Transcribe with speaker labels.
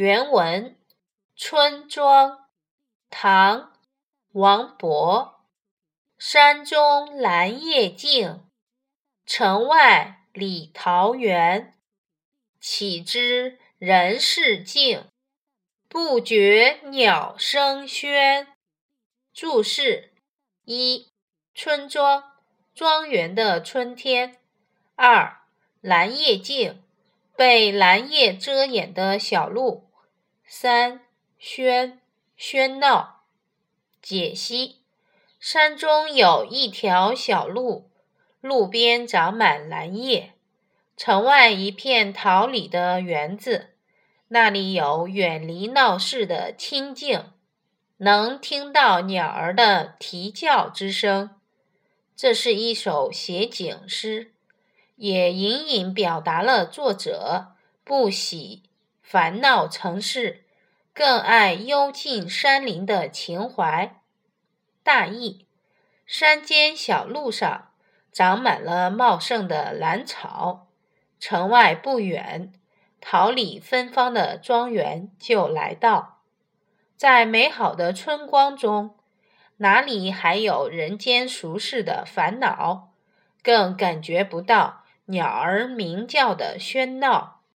Speaker 1: 原文《村庄》唐·王勃。山中兰叶净，城外李桃源。岂知人世静，不觉鸟声喧。注释：一、村庄，庄园的春天；二、兰叶静，被兰叶遮掩的小路。三喧喧闹，解析：山中有一条小路，路边长满兰叶。城外一片桃李的园子，那里有远离闹市的清静，能听到鸟儿的啼叫之声。这是一首写景诗，也隐隐表达了作者不喜。烦恼城市，更爱幽静山林的情怀。大意：山间小路上长满了茂盛的兰草，城外不远，桃李芬芳的庄园就来到。在美好的春光中，哪里还有人间俗世的烦恼？更感觉不到鸟儿鸣叫的喧闹。